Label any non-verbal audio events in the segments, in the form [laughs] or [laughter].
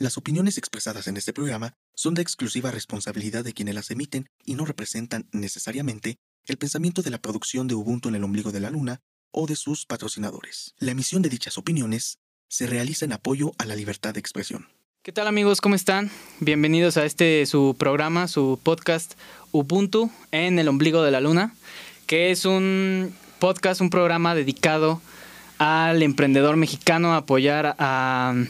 Las opiniones expresadas en este programa son de exclusiva responsabilidad de quienes las emiten y no representan necesariamente el pensamiento de la producción de Ubuntu en el ombligo de la luna o de sus patrocinadores. La emisión de dichas opiniones se realiza en apoyo a la libertad de expresión. ¿Qué tal amigos? ¿Cómo están? Bienvenidos a este su programa, su podcast Ubuntu en el ombligo de la luna, que es un podcast, un programa dedicado al emprendedor mexicano, a apoyar a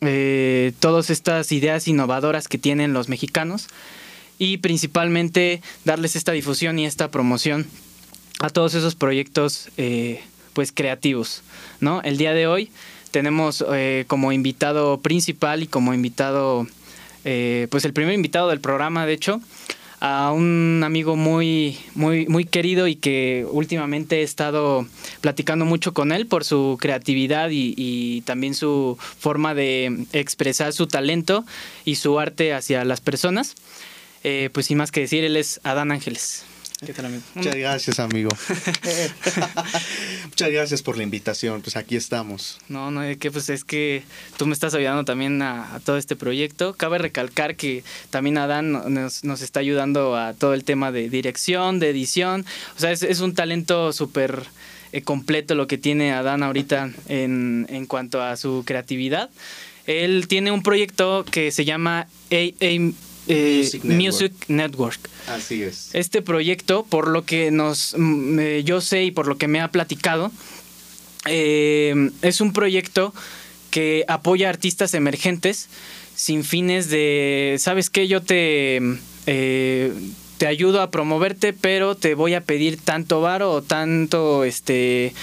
eh, todas estas ideas innovadoras que tienen los mexicanos y principalmente darles esta difusión y esta promoción a todos esos proyectos eh, pues creativos. ¿no? El día de hoy tenemos eh, como invitado principal y como invitado, pues el primer invitado del programa, de hecho, a un amigo muy, muy, muy querido y que últimamente he estado platicando mucho con él por su creatividad y, también su forma de expresar su talento y su arte hacia las personas. Eh, pues sin más que decir, él es Adán Ángeles. ¿Qué tal, amigo? Muchas gracias, amigo. [laughs] [laughs] Muchas gracias por la invitación. Pues aquí estamos. No, no, que pues es que tú me estás ayudando también a, todo este proyecto. Cabe recalcar que también Adán nos, nos, está ayudando a todo el tema de dirección, de edición. O sea, es, es un talento súper eh, completo lo que tiene Adán ahorita en, en cuanto a su creatividad. Él tiene un proyecto que se llama A eh, Music, Network. Así es. Este proyecto, por lo que nos, mm, yo sé y por lo que me ha platicado, eh, es un proyecto que apoya a artistas emergentes sin fines de, ¿sabes qué? Yo te, eh, te ayudo a promoverte, pero te voy a pedir tanto varo o tanto, este,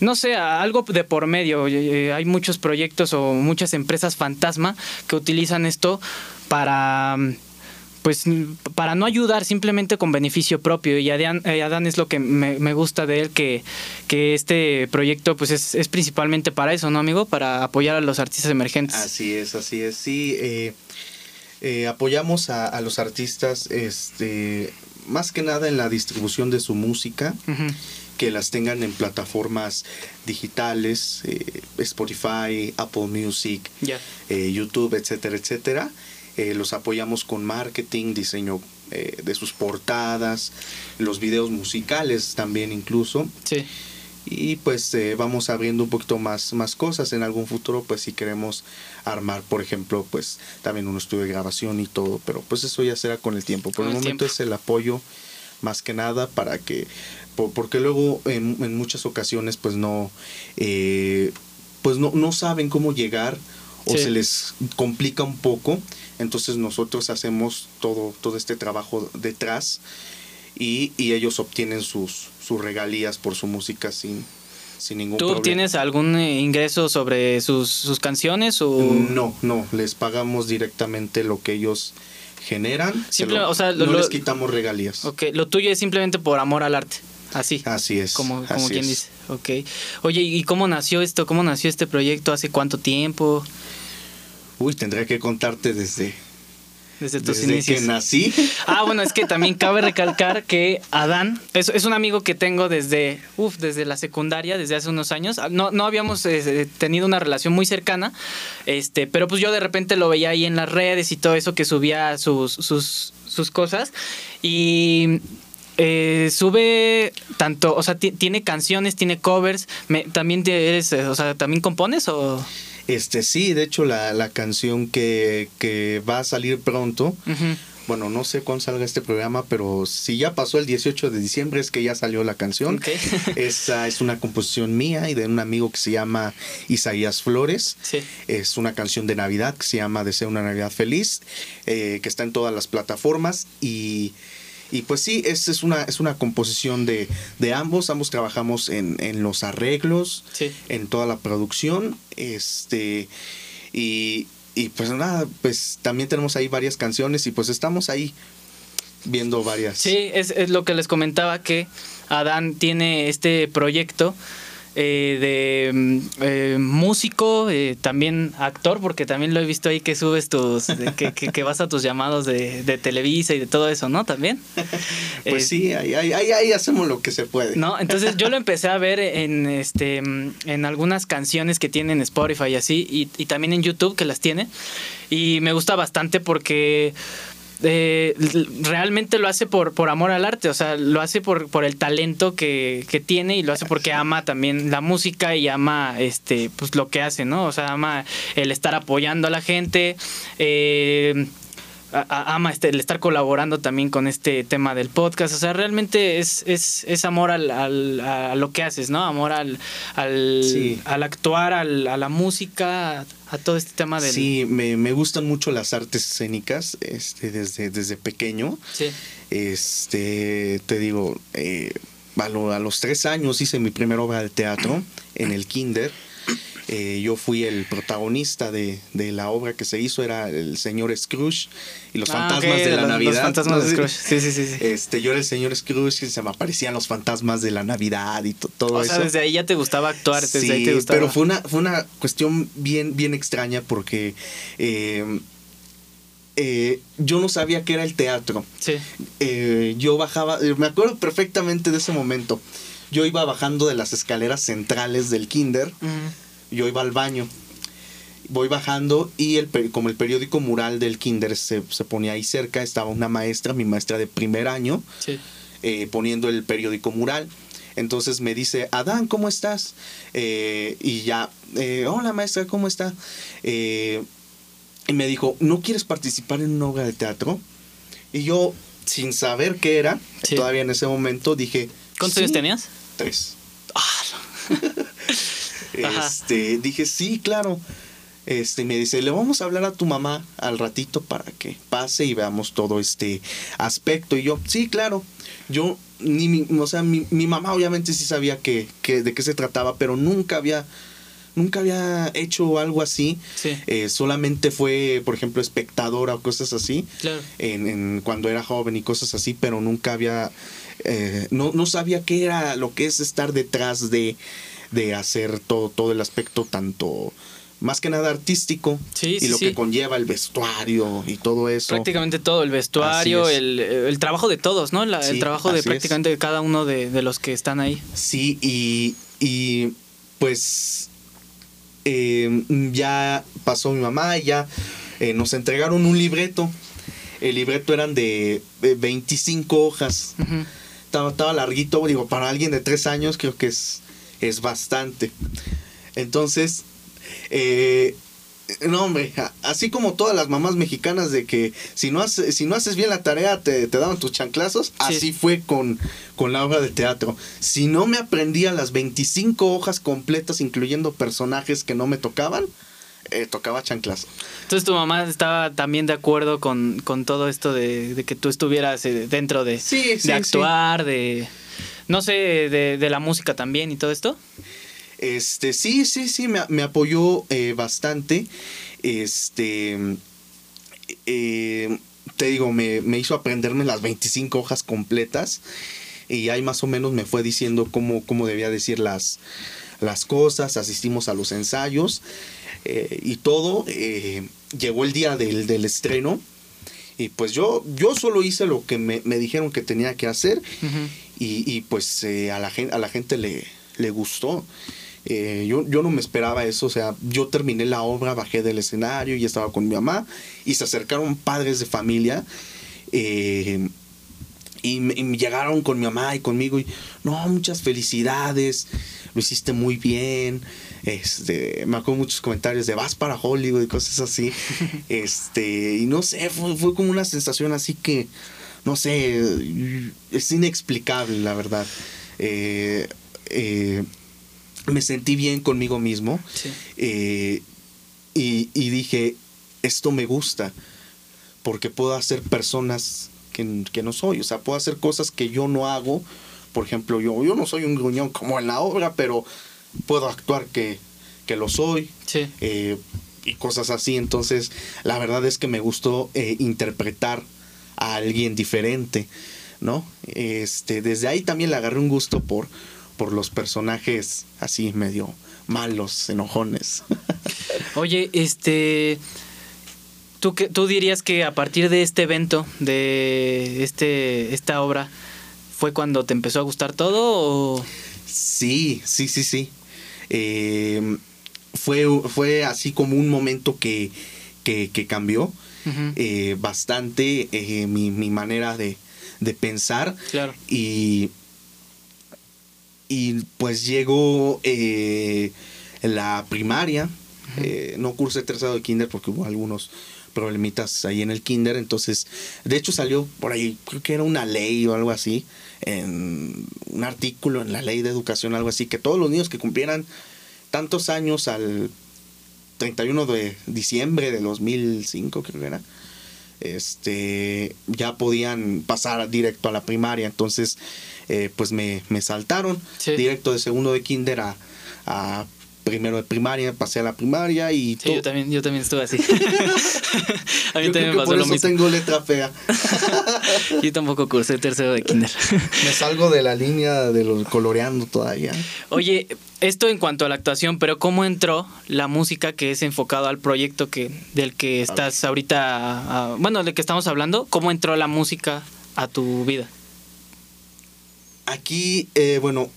no sé, algo de por medio. Hay muchos proyectos o muchas empresas fantasma que utilizan esto para pues para no ayudar simplemente con beneficio propio y Adán, eh, Adán es lo que me, gusta de él que, que este proyecto pues es, principalmente para eso, ¿no amigo? Para apoyar a los artistas emergentes. Así es, así es, sí. Eh, eh, apoyamos a, los artistas este, más que nada en la distribución de su música. que las tengan en plataformas digitales, Spotify, Apple Music, YouTube, etcétera, etcétera. Eh, los apoyamos con marketing, diseño eh, de sus portadas, los videos musicales también incluso. Sí. Y pues eh, vamos abriendo un poquito más, más cosas en algún futuro, pues si queremos armar, por ejemplo, pues también un estudio de grabación y todo, pero pues eso ya será con el tiempo. Por el, momento es el apoyo más que nada para que, porque luego en, en muchas ocasiones pues no, pues no, no saben cómo llegar o se les complica un poco entonces nosotros hacemos todo, todo este trabajo detrás y, ellos obtienen sus, sus regalías por su música sin, sin ningún ¿Tú obtienes algún eh, ingreso sobre sus, sus canciones o...? No, no, les pagamos directamente lo que ellos generan. o sea, no les quitamos regalías. Ok, lo tuyo es simplemente por amor al arte. Así. Así es. Como, como quien dice. Ok. Oye, ¿y cómo nació esto? ¿Cómo nació este proyecto? ¿Hace cuánto tiempo? Uy, tendría que contarte desde, desde tus Desde que nací. [laughs] Ah, bueno, es que también cabe recalcar que Adán es, es un amigo que tengo desde, uf, desde la secundaria, desde hace unos años. No, no habíamos eh, tenido una relación muy cercana, este, pero pues yo de repente lo veía ahí en las redes y todo eso que subía sus, sus, sus cosas. Y eh, sube tanto, o sea, tiene canciones, tiene covers. ¿También eres, o sea, también compones o...? Este sí, de hecho la, la canción que, que, va a salir pronto, bueno, no sé cuándo salga este programa, pero si ya pasó el 18 de diciembre es que ya salió la canción. [laughs] Esa es una composición mía y de un amigo que se llama Isaías Flores. Es una canción de Navidad que se llama Deseo una Navidad Feliz, eh, que está en todas las plataformas y y pues sí, es, es, una, es una composición de, de ambos. Ambos trabajamos en, en los arreglos, en toda la producción. Este, y, y pues nada, pues también tenemos ahí varias canciones y pues estamos ahí viendo varias. Sí, es, es lo que les comentaba que Adán tiene este proyecto eh, de mm, eh, músico, eh, también actor, porque también lo he visto ahí que subes tus, que, que, vas a tus llamados de, de, Televisa y de todo eso, ¿no? También. [laughs] pues sí, ahí, ahí, ahí, hacemos lo que se puede. No, entonces yo lo empecé a ver en, este, en algunas canciones que tienen Spotify y así, y, y también en YouTube que las tiene, y me gusta bastante porque eh, realmente lo hace por, por amor al arte, o sea, lo hace por, por el talento que, que, tiene y lo hace porque ama también la música y ama este pues lo que hace, ¿no? O sea, ama el estar apoyando a la gente. Eh, ama este, el estar colaborando también con este tema del podcast. O sea, realmente es, es, es amor al, al, a lo que haces, ¿no? Amor al, al, al actuar, al, a la música, a todo este tema del... Sí, me, me gustan mucho las artes escénicas este, desde, desde pequeño. Sí. Este, te digo, eh, a, a los tres años hice mi primera obra de teatro en el kinder. Eh, yo fui el protagonista de, la obra que se hizo, era el señor Scrooge y los ah, fantasmas de la Navidad. Los fantasmas de Scrooge, sí, sí, sí. Este, yo era el señor Scrooge y se me aparecían los fantasmas de la Navidad y todo eso. O sea, desde ahí ya te gustaba actuar, desde sí, ahí te gustaba. pero fue una, fue una cuestión bien, bien extraña porque... Eh, eh, yo no sabía que era el teatro. Sí. yo bajaba, me acuerdo perfectamente de ese momento. Yo iba bajando de las escaleras centrales del kinder yo iba al baño, voy bajando y el, como el periódico mural del kinder se, ponía ahí cerca, estaba una maestra, mi maestra de primer año, eh, poniendo el periódico mural. Entonces me dice, Adán, ¿cómo estás? Eh, y ya, eh, hola maestra, ¿cómo está? y me dijo, ¿no quieres participar en una obra de teatro? Y yo, sin saber qué era, todavía en ese momento, dije... ¿Cuántos años tenías? Tres. Ah, [laughs] este, dije, sí, claro. Este, me dice, le vamos a hablar a tu mamá al ratito para que pase y veamos todo este aspecto. Y yo, sí, claro. Yo, ni mi, o sea, mi, mamá obviamente sí sabía que, que, de qué se trataba, pero nunca había, nunca había hecho algo así. Eh, solamente fue, por ejemplo, espectadora o cosas así. En, cuando era joven y cosas así, pero nunca había, eh, no, no sabía qué era lo que es estar detrás de de hacer todo, todo el aspecto tanto más que nada artístico y lo que conlleva el vestuario y todo eso. Prácticamente todo, el vestuario, el, trabajo de todos, ¿no? el trabajo de prácticamente de cada uno de, los que están ahí. Sí, y, y pues eh, ya pasó mi mamá y ya eh, nos entregaron un libreto. El libreto eran de 25 hojas. estaba, estaba larguito, digo, para alguien de tres años creo que es es bastante. Entonces, eh, no, hombre, así como todas las mamás mexicanas de que si no, haces, si no haces bien la tarea te, te daban tus chanclazos, así fue con, con la obra de teatro. Si no me aprendía las 25 hojas completas, incluyendo personajes que no me tocaban, eh, tocaba chanclazo. Entonces tu mamá estaba también de acuerdo con, todo esto de, que tú estuvieras eh, dentro de, de actuar, de no sé, de, la música también y todo esto. Este, sí, sí, sí, me, apoyó eh, bastante. Este, eh, te digo, me, hizo aprenderme las 25 hojas completas y ahí más o menos me fue diciendo cómo, cómo debía decir las, las cosas, asistimos a los ensayos eh, y todo. llegó el día del, del, estreno y pues yo, yo solo hice lo que me, dijeron que tenía que hacer y, pues eh, a, la gente, a la gente le, le gustó. Eh, yo, yo no me esperaba eso, o sea, yo terminé la obra, bajé del escenario y estaba con mi mamá y se acercaron padres de familia eh, y, me, llegaron con mi mamá y conmigo y no, muchas felicidades, lo hiciste muy bien, este, me acuerdo muchos comentarios de vas para Hollywood y cosas así, [laughs] este, y no sé, fue, fue como una sensación así que no sé, es inexplicable, la verdad. Eh, eh, me sentí bien conmigo mismo eh, y, dije, esto me gusta, porque puedo hacer personas que, no soy, o sea, puedo hacer cosas que yo no hago. Por ejemplo, yo, yo no soy un gruñón como en la obra, pero puedo actuar que, que lo soy. y cosas así. Entonces, la verdad es que me gustó interpretar a alguien diferente, ¿no? Este, desde ahí también le agarré un gusto por, por los personajes así medio malos, enojones. [laughs] Oye, este... ¿tú, qué, ¿Tú dirías que a partir de este evento, de este, esta obra, fue cuando te empezó a gustar todo o...? Sí, sí, sí, sí. Eh, fue, fue así como un momento que, que, cambió eh, bastante eh, mi, mi, manera de, de pensar. Claro. Y, y pues llegó la primaria. no cursé tercero de kinder porque hubo algunos problemitas ahí en el kinder. Entonces, de hecho salió por ahí, creo que era una ley o algo así, en un artículo en la ley de educación, algo así, que todos los niños que cumplieran tantos años al 31 de diciembre de 2005, creo que era, este, ya podían pasar directo a la primaria. Entonces, eh, pues me, me saltaron directo de segundo de kinder a, a primero de primaria, pasé a la primaria y sí, yo también, yo también estuve así. [laughs] a mí también me pasó por eso tengo letra fea. [laughs] yo tampoco cursé tercero de kinder. [laughs] me salgo de la línea de los coloreando todavía. Oye, esto en cuanto a la actuación, pero ¿cómo entró la música que es enfocado al proyecto que del que estás ahorita, bueno, del que estamos hablando? ¿Cómo entró la música a tu vida? Aquí, eh, bueno,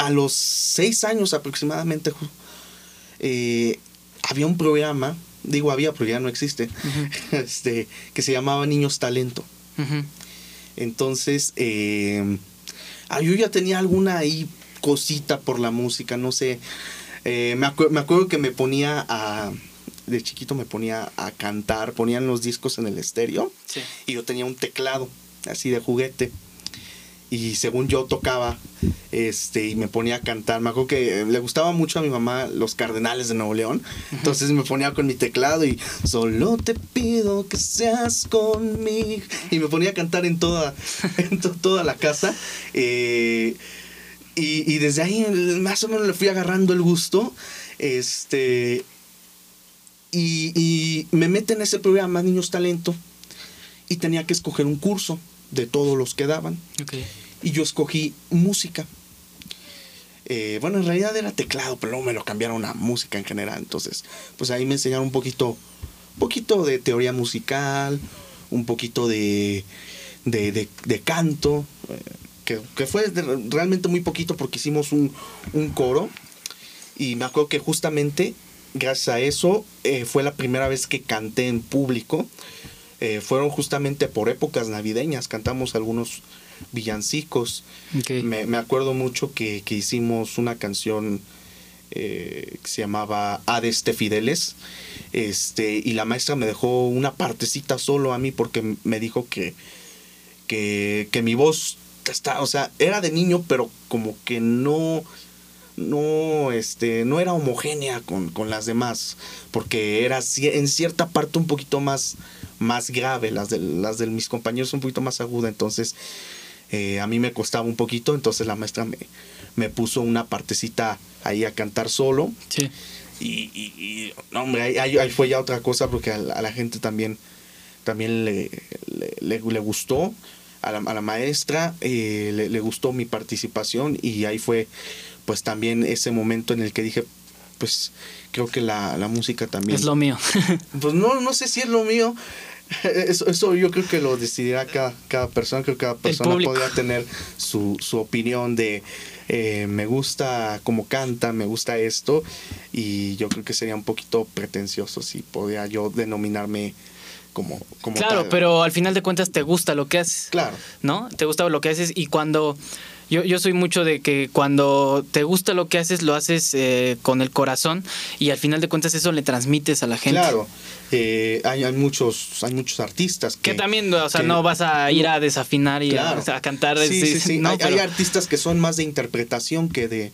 a los seis años aproximadamente, eh, había un programa, digo había, pero ya no existe, [laughs] este, que se llamaba Niños Talento. Entonces, eh, ah, yo ya tenía alguna ahí cosita por la música, no sé. Eh, me, me, acuerdo que me ponía a. De chiquito me ponía a cantar, ponían los discos en el estéreo y yo tenía un teclado así de juguete y según yo tocaba este y me ponía a cantar. Me acuerdo que le gustaba mucho a mi mamá los Cardenales de Nuevo León. Entonces me ponía con mi teclado y solo te pido que seas conmigo y me ponía a cantar en toda [laughs] en toda la casa. Eh, y, desde ahí más o menos le fui agarrando el gusto este y, y me meten en ese programa Niños Talento y tenía que escoger un curso de todos los que daban. Y yo escogí música. Eh, bueno, en realidad era teclado, pero luego me lo cambiaron a música en general. Entonces, pues ahí me enseñaron un poquito, poquito de teoría musical, un poquito de, de, canto, eh, que, fue realmente muy poquito porque hicimos un, coro. Y me acuerdo que justamente gracias a eso eh, fue la primera vez que canté en público. Eh, fueron justamente por épocas navideñas, cantamos algunos villancicos. Me, acuerdo mucho que, hicimos una canción eh, que se llamaba Adeste Fideles, este, y la maestra me dejó una partecita solo a mí porque me dijo que, que, que mi voz está, o sea, era de niño, pero como que no no, este, no era homogénea con, con, las demás, porque era en cierta parte un poquito más, más grave, las de, las de mis compañeros un poquito más aguda, entonces eh, a mí me costaba un poquito, entonces la maestra me, me puso una partecita ahí a cantar solo. Sí. Y, y, no, hombre, ahí, ahí, fue ya otra cosa porque a la, gente también, también le, le, le, gustó, a la, a la maestra eh, le, le gustó mi participación y ahí fue pues también ese momento en el que dije, pues creo que la, la música también... Es lo mío. [laughs] pues no, no sé si es lo mío. [laughs] Eso, eso yo creo que lo decidirá cada, cada persona, creo que cada persona podría tener su, su opinión de eh, me gusta cómo canta, me gusta esto, y yo creo que sería un poquito pretencioso si podía yo denominarme como, como Claro, pero al final de cuentas te gusta lo que haces. Claro. ¿No? Te gusta lo que haces y cuando yo, yo soy mucho de que cuando te gusta lo que haces, lo haces eh, con el corazón y al final de cuentas eso le transmites a la gente. Claro. Eh, hay, hay, muchos hay muchos artistas que, también o sea no vas a ir a desafinar y a, [laughs] cantar sí, sí, sí. [laughs] hay, artistas que son más de interpretación que de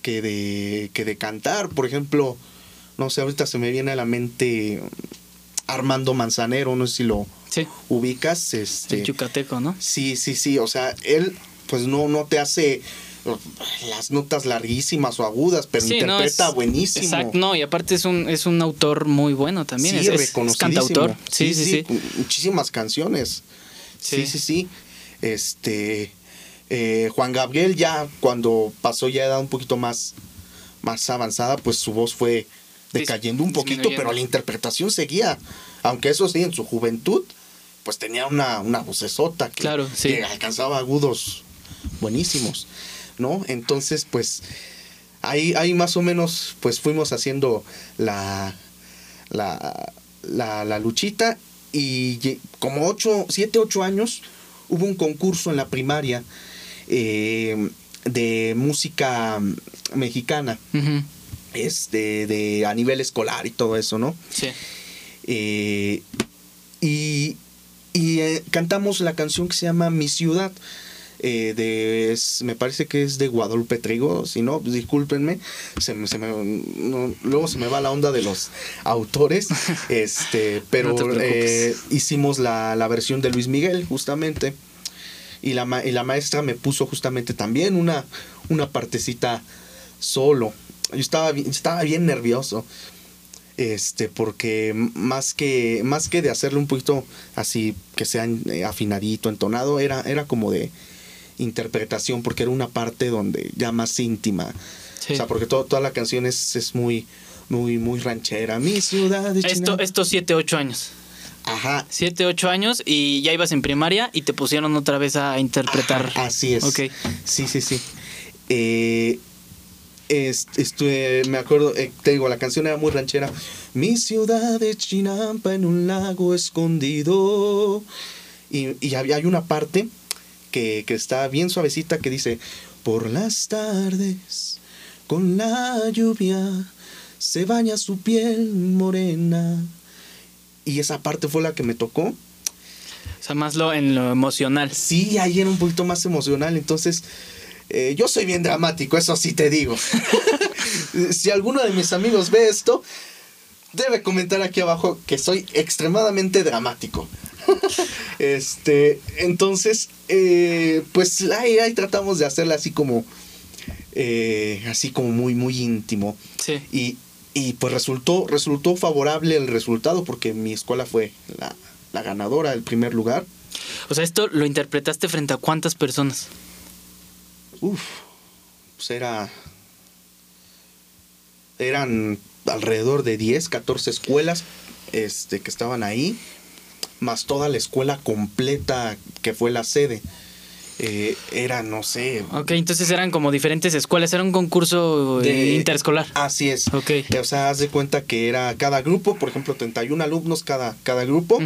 que de que de cantar por ejemplo no sé ahorita se me viene a la mente Armando Manzanero no sé si lo ubicas este el yucateco no sí sí sí o sea él pues no, no te hace las notas larguísimas o agudas, pero interpreta buenísimo. Exacto, no, y aparte es un, es un autor muy bueno también. Sí, es, es cantautor. Sí sí, sí Muchísimas canciones. Sí, sí, sí. Este. Eh, Juan Gabriel ya cuando pasó ya edad un poquito más, más avanzada, pues su voz fue decayendo un poquito, pero la interpretación seguía. Aunque eso sí, en su juventud, pues tenía una, una vocesota que, claro, que alcanzaba agudos buenísimos, ¿no? Entonces, pues ahí, ahí más o menos pues fuimos haciendo la, la, la, luchita y como 8, 7, 8 años hubo un concurso en la primaria eh, de música mexicana. Este, de a nivel escolar y todo eso, ¿no? Sí. Eh, y, y eh, cantamos la canción que se llama Mi Ciudad. Eh, de, me parece que es de Guadalupe Trigo, si no, pues discúlpenme, se me, se me, luego se me va la onda de los autores, [laughs] este, pero eh, hicimos la, la, versión de Luis Miguel, justamente, y la, y la maestra me puso justamente también una, una partecita solo. Yo estaba, estaba bien nervioso este porque más que más que de hacerle un poquito así que sea eh, afinadito entonado era era como de interpretación porque era una parte donde ya más íntima o sea porque toda la canción es, es muy muy muy ranchera mi ciudad de esto estos siete ocho años Ajá. Siete, ocho años y ya ibas en primaria y te pusieron otra vez a interpretar. así es. Ok. Sí, sí, sí. Eh, estuve, me acuerdo, eh, te digo, la canción era muy ranchera. Mi ciudad de Chinampa en un lago escondido. Y, y había, hay una parte que, que está bien suavecita que dice, por las tardes, con la lluvia, se baña su piel morena. Y esa parte fue la que me tocó. O sea, más lo en lo emocional. Sí, ahí era un poquito más emocional. Entonces, eh, yo soy bien dramático, eso sí te digo. [laughs] si alguno de mis amigos ve esto, debe comentar aquí abajo que soy extremadamente dramático. [laughs] este, entonces, eh, pues ahí, ahí, tratamos de hacerla así como, eh, así como muy, muy íntimo. Sí. Y, y, pues resultó, resultó favorable el resultado porque mi escuela fue la, la ganadora, el primer lugar. O sea, esto lo interpretaste frente a cuántas personas? Uf, pues era. Eran alrededor de 10, 14 escuelas este, que estaban ahí, más toda la escuela completa que fue la sede. Eh, era, no sé. Ok, entonces eran como diferentes escuelas, era un concurso eh, interescolar. Así es. Ok. O sea, haz de cuenta que era cada grupo, por ejemplo, 31 alumnos cada, cada grupo,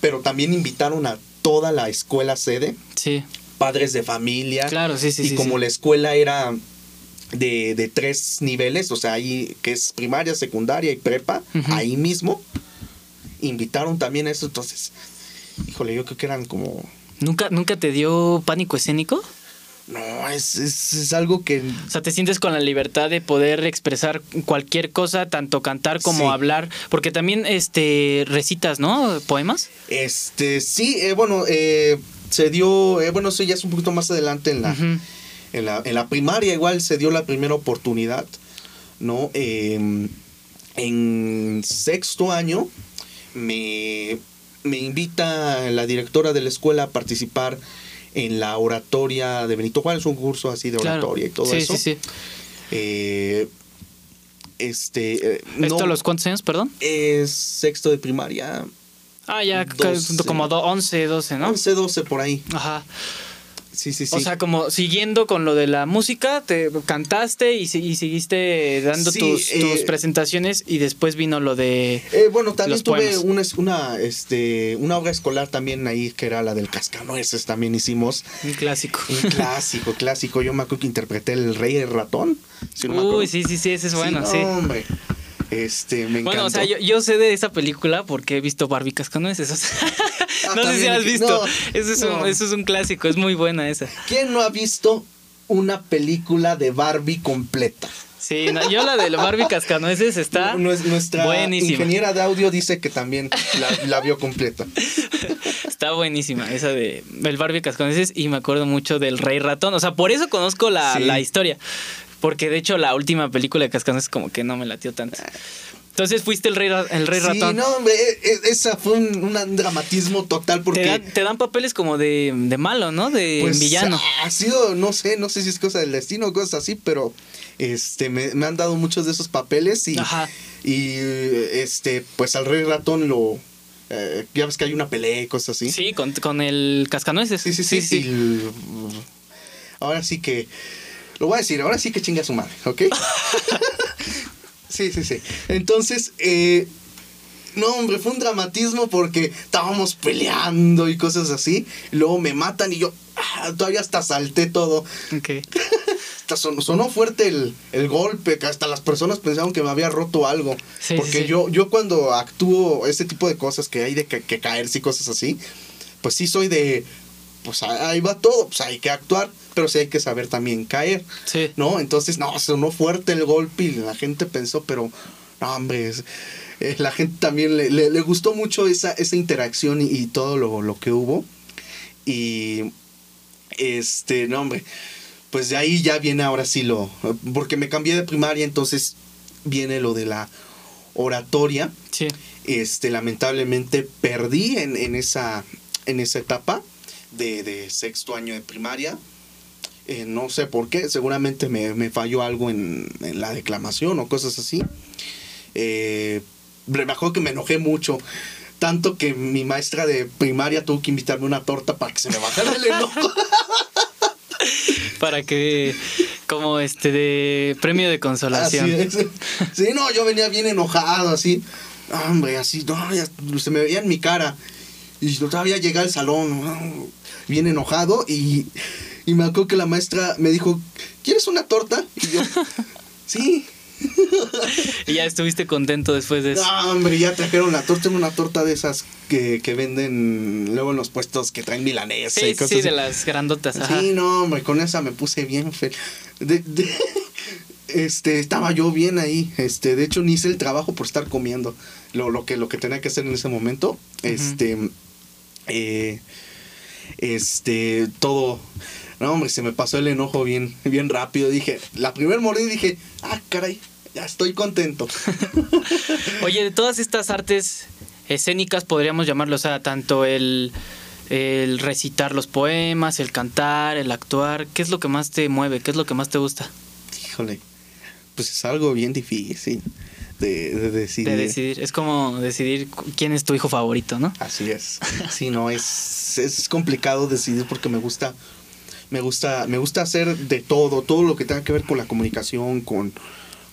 pero también invitaron a toda la escuela sede. Sí padres de familia. Claro, sí, sí. Y como la escuela era de, de, tres niveles, o sea, ahí que es primaria, secundaria y prepa, ahí mismo, invitaron también a eso. Entonces, híjole, yo creo que eran como... ¿Nunca, ¿nunca te dio pánico escénico? No, es, es, algo que... O sea, te sientes con la libertad de poder expresar cualquier cosa, tanto cantar como hablar, porque también este recitas, ¿no? Poemas. Este, sí, eh, bueno, eh, se dio, eh, bueno, eso ya es un poquito más adelante en la, en la, en la primaria, igual se dio la primera oportunidad, ¿no? Em, en sexto año me, me invita la directora de la escuela a participar en la oratoria de Benito Juárez, un curso así de oratoria y todo eso. Sí, sí. Eh, este. Eh, ¿Esto a los cuántos años, perdón? Es sexto de primaria. Ah, ya, como 11, 12, ¿no? 11, 12 por ahí. Ajá. Sí, sí, sí. O sea, como siguiendo con lo de la música, te cantaste y, y seguiste dando tus, eh, presentaciones y después vino lo de. Eh, bueno, también tuve una, una, este, una obra escolar también ahí que era la del Cascanueces, también hicimos. Un clásico. Un clásico, clásico. Yo me acuerdo que interpreté el Rey el Ratón. Uy, sí, sí, sí, ese es bueno, sí. Hombre. Este, me Bueno, o sea, yo, sé de esa película porque he visto Barbie Cascanueces. Ah, [laughs] no sé si has visto. eso, es un, eso es un clásico, es muy buena esa. ¿Quién no ha visto una película de Barbie completa? Sí, yo la de Barbie Cascanueces está [laughs] Nuestra buenísima. ingeniera de audio dice que también la, vio completa. [laughs] Está buenísima esa de el Barbie Cascanueces y me acuerdo mucho del Rey Ratón. O sea, por eso conozco la, la historia. Porque de hecho la última película de Cascanueces como que no me latió tanto. Entonces fuiste el rey, el rey sí, ratón. no, hombre, e, e, esa fue un, dramatismo total porque... Te dan, papeles como de, malo, ¿no? De pues, villano. Ha sido, no sé, no sé si es cosa del destino o cosas así, pero este me, han dado muchos de esos papeles y, y este, pues al rey ratón lo... Eh, ya ves que hay una pelea y cosas así. Sí, con, con el cascanueces. Sí, sí, sí. sí, ahora sí que... Lo voy a decir, ahora sí que chinga su madre, ¿ok? [laughs] Sí, sí, sí. Entonces, eh, no, hombre, fue un dramatismo porque estábamos peleando y cosas así. luego me matan y yo ah, todavía hasta salté todo. Ok. [laughs] sonó, fuerte el, golpe, que hasta las personas pensaron que me había roto algo. porque Yo, yo cuando actúo este tipo de cosas que hay de que, que caerse y cosas así, pues sí soy de pues ahí va todo, pues hay que actuar, pero sí hay que saber también caer. Sí. ¿No? Entonces, no, sonó fuerte el golpe y la gente pensó, pero, no, hombre, eh, la gente también le, gustó mucho esa, esa interacción y, todo lo, lo, que hubo. Y, este, no, hombre, pues de ahí ya viene ahora sí lo, porque me cambié de primaria, entonces viene lo de la oratoria. Sí. Este, lamentablemente perdí en, en, esa, en esa etapa de, sexto año de primaria. Eh, no sé por qué, seguramente me, falló algo en, la declamación o cosas así. Eh, me acuerdo que me enojé mucho. Tanto que mi maestra de primaria tuvo que invitarme una torta para que se me bajara el enojo. [laughs] para que, como este, de premio de consolación. Sí, no, yo venía bien enojado, así. Hombre, así, no, se me veía en mi cara. Y todavía llegué al salón bien enojado y, y me acuerdo que la maestra me dijo, ¿quieres una torta? Y yo, [laughs] sí. y ya estuviste contento después de eso. No, hombre, ya trajeron la torta, una torta de esas que, venden luego en los puestos que traen milanesa sí, y cosas Sí, de las grandotas. Sí, no, hombre, con esa me puse bien fe [laughs] este, estaba yo bien ahí. Este, de hecho, ni hice el trabajo por estar comiendo. Lo, lo, que, lo que tenía que hacer en ese momento. Este. Eh, este, todo. No, hombre, se me pasó el enojo bien, bien rápido. Dije, la primer mordida dije, ah, caray, ya estoy contento. [laughs] Oye, de todas estas artes escénicas, podríamos llamarlo, o sea, tanto el, el recitar los poemas, el cantar, el actuar, ¿qué es lo que más te mueve? ¿Qué es lo que más te gusta? Híjole, pues es algo bien difícil de, decidir. De decidir. Es como decidir quién es tu hijo favorito, ¿no? Así es. [laughs] Sí, no, es, es complicado decidir porque me gusta, me gusta, me gusta hacer de todo, todo lo que tenga que ver con la comunicación, con,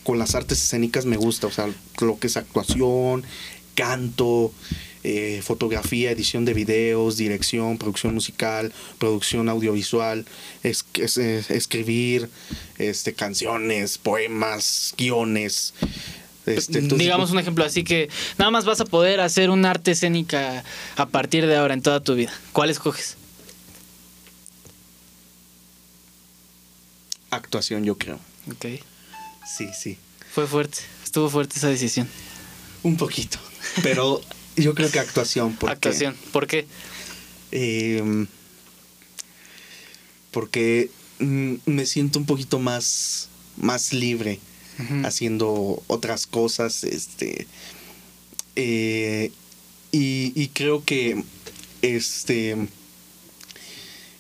con las artes escénicas me gusta, o sea, lo que es actuación, canto, eh, fotografía, edición de videos, dirección, producción musical, producción audiovisual, es, escribir este, canciones, poemas, guiones, este, Digamos un ejemplo, así que nada más vas a poder hacer un arte escénica a partir de ahora en toda tu vida. ¿Cuál escoges? Actuación, yo creo. Ok. Sí, sí. Fue fuerte, estuvo fuerte esa decisión. Un poquito, pero yo creo que actuación. Porque, actuación, ¿por qué? Em, porque mm, me siento un poquito más, más libre haciendo otras cosas, este, eh, y, creo que, este,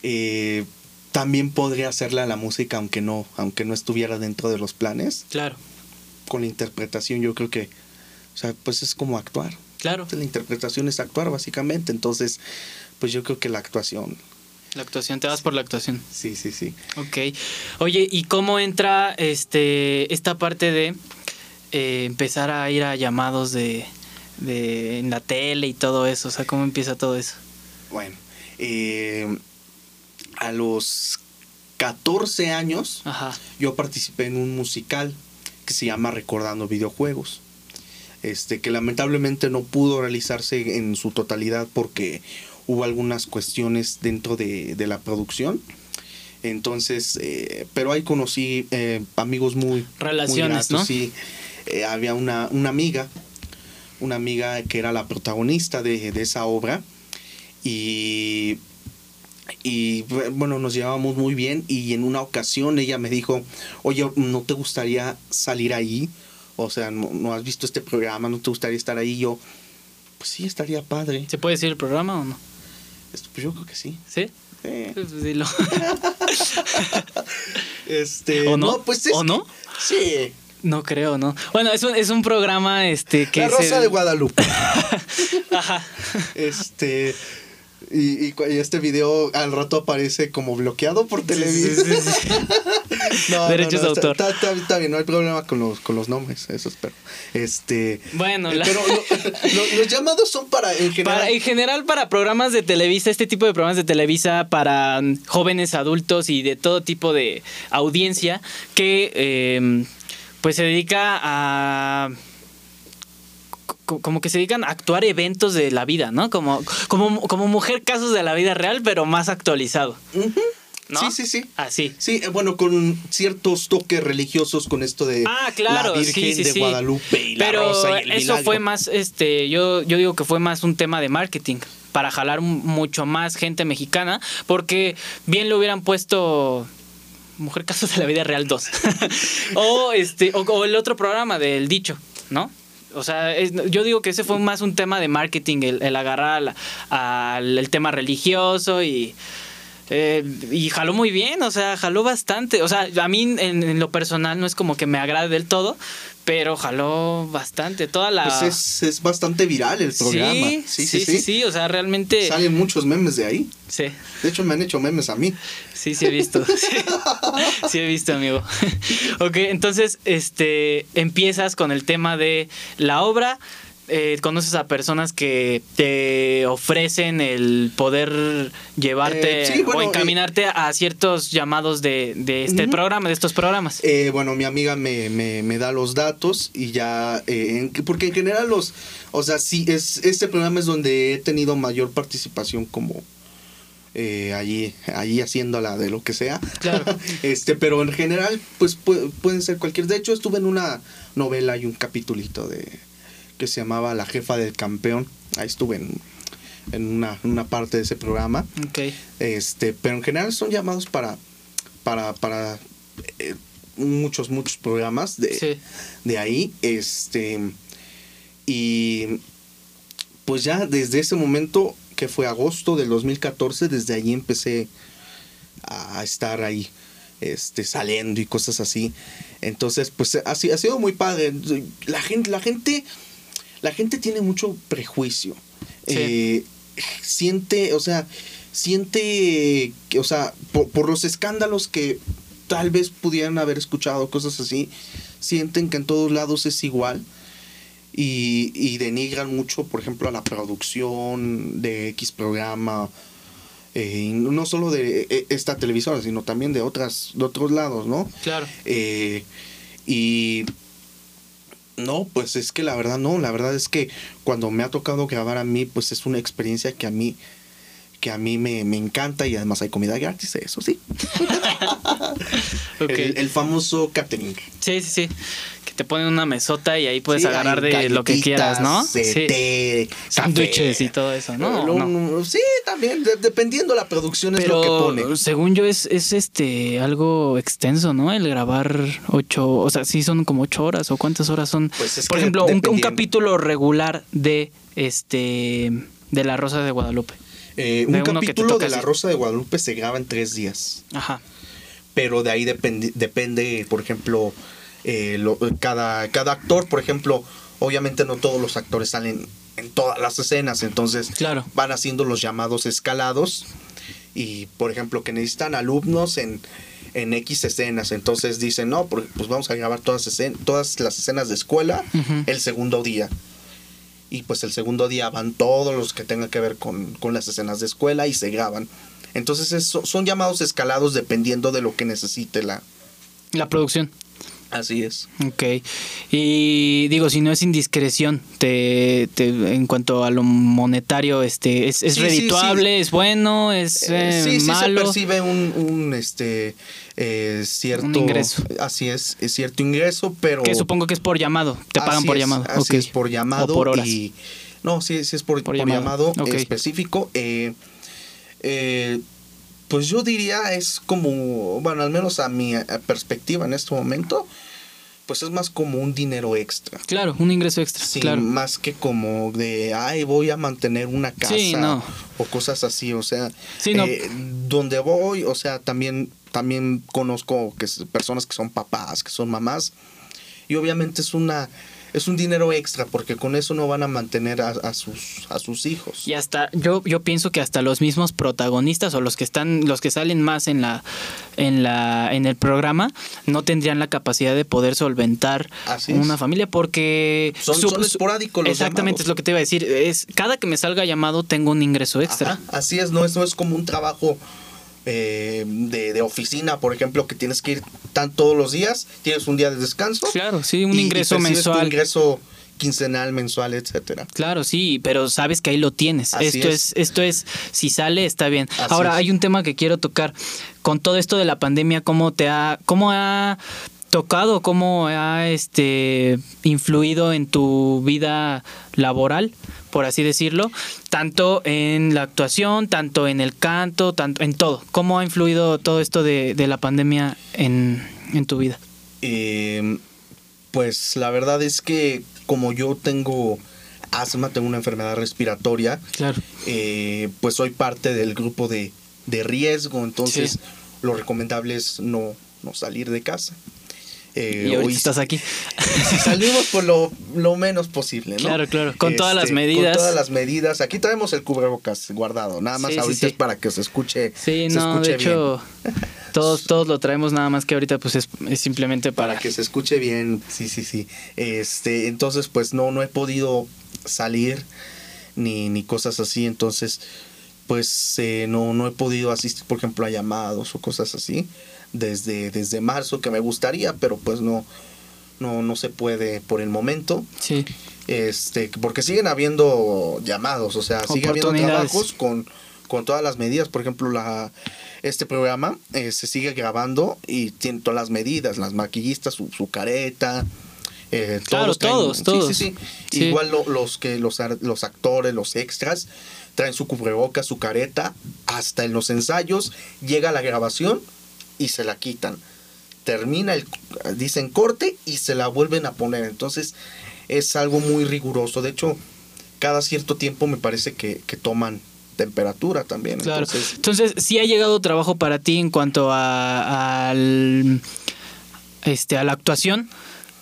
eh, también podría hacerle a la música aunque no, aunque no estuviera dentro de los planes. Claro. Con la interpretación yo creo que, o sea, pues es como actuar. Claro. La interpretación es actuar básicamente, entonces, pues yo creo que la actuación la actuación, te vas por la actuación. Sí, sí, sí. Ok. Oye, ¿y cómo entra este esta parte de eh, empezar a ir a llamados de, de en la tele y todo eso? O sea, ¿cómo empieza todo eso? Bueno, eh, a los 14 años yo participé en un musical que se llama Recordando Videojuegos. Este, que lamentablemente no pudo realizarse en su totalidad porque hubo algunas cuestiones dentro de, la producción. Entonces, eh, pero ahí conocí eh, amigos muy... Relaciones, ¿no? Sí, eh, había una, una amiga, una amiga que era la protagonista de, esa obra y, y bueno, nos llevábamos muy bien y en una ocasión ella me dijo, oye, ¿no te gustaría salir ahí? O sea, no, has visto este programa, no te gustaría estar ahí. Yo, pues sí, estaría padre. ¿Se puede decir el programa o no? Esto, pues yo creo que sí. ¿Sí? Sí. Pues dilo. [laughs] este, ¿O no? pues ¿O no? Sí. No creo, ¿no? Bueno, es un, es un programa este que... La Rosa de Guadalupe. [laughs] Ajá. Este... Y, y, este video al rato aparece como bloqueado por Televisa. [laughs] Derechos de autor. Está, bien, no hay problema con los, con los nombres, eso espero. Este, bueno, eh, pero los llamados son para en general. Para, en general para programas de Televisa, este tipo de programas de Televisa para jóvenes adultos y de todo tipo de audiencia que eh, pues se dedica a como que se dedican a actuar eventos de la vida, ¿no? Como, como, como mujer casos de la vida real, pero más actualizado. Sí, sí, sí. Así. Sí, eh, bueno, con ciertos toques religiosos con esto de ah, claro, la Virgen de Guadalupe y la Pero Rosa y el eso fue más, este, yo, yo digo que fue más un tema de marketing para jalar mucho más gente mexicana, porque bien le hubieran puesto Mujer Casos de la Vida Real 2. [laughs] o este, o, el otro programa del dicho, ¿no? O sea, yo digo que ese fue más un tema de marketing, el, agarrar al, el tema religioso y, eh, y jaló muy bien, o sea, jaló bastante. O sea, a mí en, lo personal no es como que me agrade del todo, pero jaló bastante. Toda la. Pues es, bastante viral el programa. Sí sí sí, sí, o sea, realmente. Salen muchos memes de ahí. Sí. De hecho, me han hecho memes a mí. Sí, sí he visto. [laughs] Sí, he visto, amigo. [laughs] ok, entonces, este, empiezas con el tema de la obra. Eh, conoces a personas que te ofrecen el poder llevarte eh, o encaminarte a ciertos llamados de, este programa, de estos programas. Eh, bueno, mi amiga me, me, da los datos y ya, porque en general los, o sea, sí, es, este programa es donde he tenido mayor participación como eh, allí, allí haciéndola de lo que sea. Claro. [laughs] este, pero en general, pues pueden ser cualquier. De hecho, estuve en una novela y un capítulito de que se llamaba La jefa del campeón. Ahí estuve en, en una, una, parte de ese programa. Okay. Este, pero en general son llamados para, para, para eh, muchos, muchos programas de, de ahí. Este, y pues ya desde ese momento que fue agosto del 2014, desde ahí empecé a estar ahí este, saliendo y cosas así. Entonces, pues ha, ha sido muy padre. La gente, la gente, la gente tiene mucho prejuicio. Eh, siente, o sea, siente, que, o sea, por, por, los escándalos que tal vez pudieran haber escuchado, cosas así, sienten que en todos lados es igual y, y denigran mucho, por ejemplo, a la producción de X programa, eh, no solo de e, esta televisora, sino también de otras, de otros lados, ¿no? Claro. Eh, y no, pues es que la verdad no, la verdad es que cuando me ha tocado grabar a mí, pues es una experiencia que a mí que a mí me, encanta y además hay comida gratis, eso sí. [laughs] el, el, famoso catering. Sí, sí, sí te ponen una mesota y ahí puedes agarrar de lo que quieras, ¿no? sí. sándwiches y todo eso, ¿no? Sí, también, dependiendo la producción es lo que pone. Según yo es, es este algo extenso, ¿no? El grabar ocho, o sea, sí son como ocho horas o cuántas horas son. Pues Por ejemplo, un, capítulo regular de este de La Rosa de Guadalupe. Eh, un capítulo de La Rosa de Guadalupe se graba en tres días. Ajá. Pero de ahí depende, depende por ejemplo, eh, cada, cada actor, por ejemplo, obviamente no todos los actores salen en todas las escenas, entonces claro. van haciendo los llamados escalados y, por ejemplo, que necesitan alumnos en, en X escenas, entonces dicen, no, pues vamos a grabar todas, todas las escenas de escuela el segundo día. Y pues el segundo día van todos los que tengan que ver con, con las escenas de escuela y se graban. Entonces son llamados escalados dependiendo de lo que necesite la, la producción. Así es. Ok. Y digo, si no es indiscreción, te, te en cuanto a lo monetario, este, ¿es, es redituable? ¿Es bueno? ¿Es eh, sí, sí se percibe un, un este, eh, cierto... Un ingreso. Así es, es cierto ingreso, pero... Que supongo que es por llamado, te pagan por llamado. Así es, por llamado. O por horas. Y, no, sí, sí es por, por, llamado, específico. Eh, eh, pues yo diría es como, bueno, al menos a mi perspectiva en este momento, pues es más como un dinero extra. Claro, un ingreso extra. Sí, claro. más que como de, ay, voy a mantener una casa Sí, no. o cosas así, o sea, Sí, no. eh, donde voy, o sea, también, también conozco que personas que son papás, que son mamás, y obviamente es una, es un dinero extra, porque con eso no van a mantener a, a sus, a sus hijos. Y hasta, yo, yo pienso que hasta los mismos protagonistas o los que están, los que salen más en la, en la, en el programa, no tendrían la capacidad de poder solventar Así una familia porque Son- son esporádicos los Exactamente, llamados. es lo que te iba a decir. Es cada que me salga llamado tengo un ingreso extra. Ajá, así es, no es, no es como un trabajo eh, de, de oficina, por ejemplo, que tienes que ir tan todos los días, tienes un día de descanso. Claro, sí, un y- y ingreso tu mensual. ingreso quincenal, mensual, etcétera. Claro, sí, pero sabes que ahí lo tienes. Así esto es. es. esto es, si sale, está bien. Así Ahora, es. hay un tema que quiero tocar. Con todo esto de la pandemia, ¿cómo te ha, cómo ha tocado, cómo ha este influido en tu vida laboral, por así decirlo? Tanto en la actuación, tanto en el canto, tanto en todo. ¿Cómo ha influido todo esto de, de la pandemia en, en tu vida? Eh, pues la verdad es que como yo tengo asma, tengo una enfermedad respiratoria, Claro. eh, pues soy parte del grupo de, de riesgo, entonces Sí. lo recomendable es no, no salir de casa. Eh, y ahorita hoy- estás aquí. si salimos por lo, lo menos posible, ¿no? Claro, claro. Con todas las Este, medidas. Con todas las medidas. Aquí traemos el cubrebocas guardado. Nada más Sí, ahorita sí. es para que se escuche. Sí, se no, de bien. hecho, [laughs] todos, todos lo traemos nada más que ahorita pues es, es simplemente para, Para que se escuche bien. Sí, sí, sí. Este, entonces, pues no, no he podido salir ni, ni cosas así. Entonces, pues eh, no, no he podido asistir, por ejemplo, a llamados o cosas así. Desde, desde marzo, que me gustaría, pero pues no, no, no se puede por el momento. Sí, este porque siguen habiendo llamados o sea sigue habiendo trabajos con con todas las medidas por ejemplo la este programa eh, se sigue grabando y tiene todas las medidas las maquillistas su, su careta eh, Claro, traen- todos, sí, todos. sí, sí. Sí. igual lo- los que los, los actores los extras traen su cubrebocas su careta hasta en los ensayos llega la grabación y se la quitan termina el dicen corte y se la vuelven a poner entonces es algo muy riguroso de hecho cada cierto tiempo me parece que, que toman temperatura también claro. entonces Entonces, sí ha llegado trabajo para ti en cuanto a, al, este, a la actuación,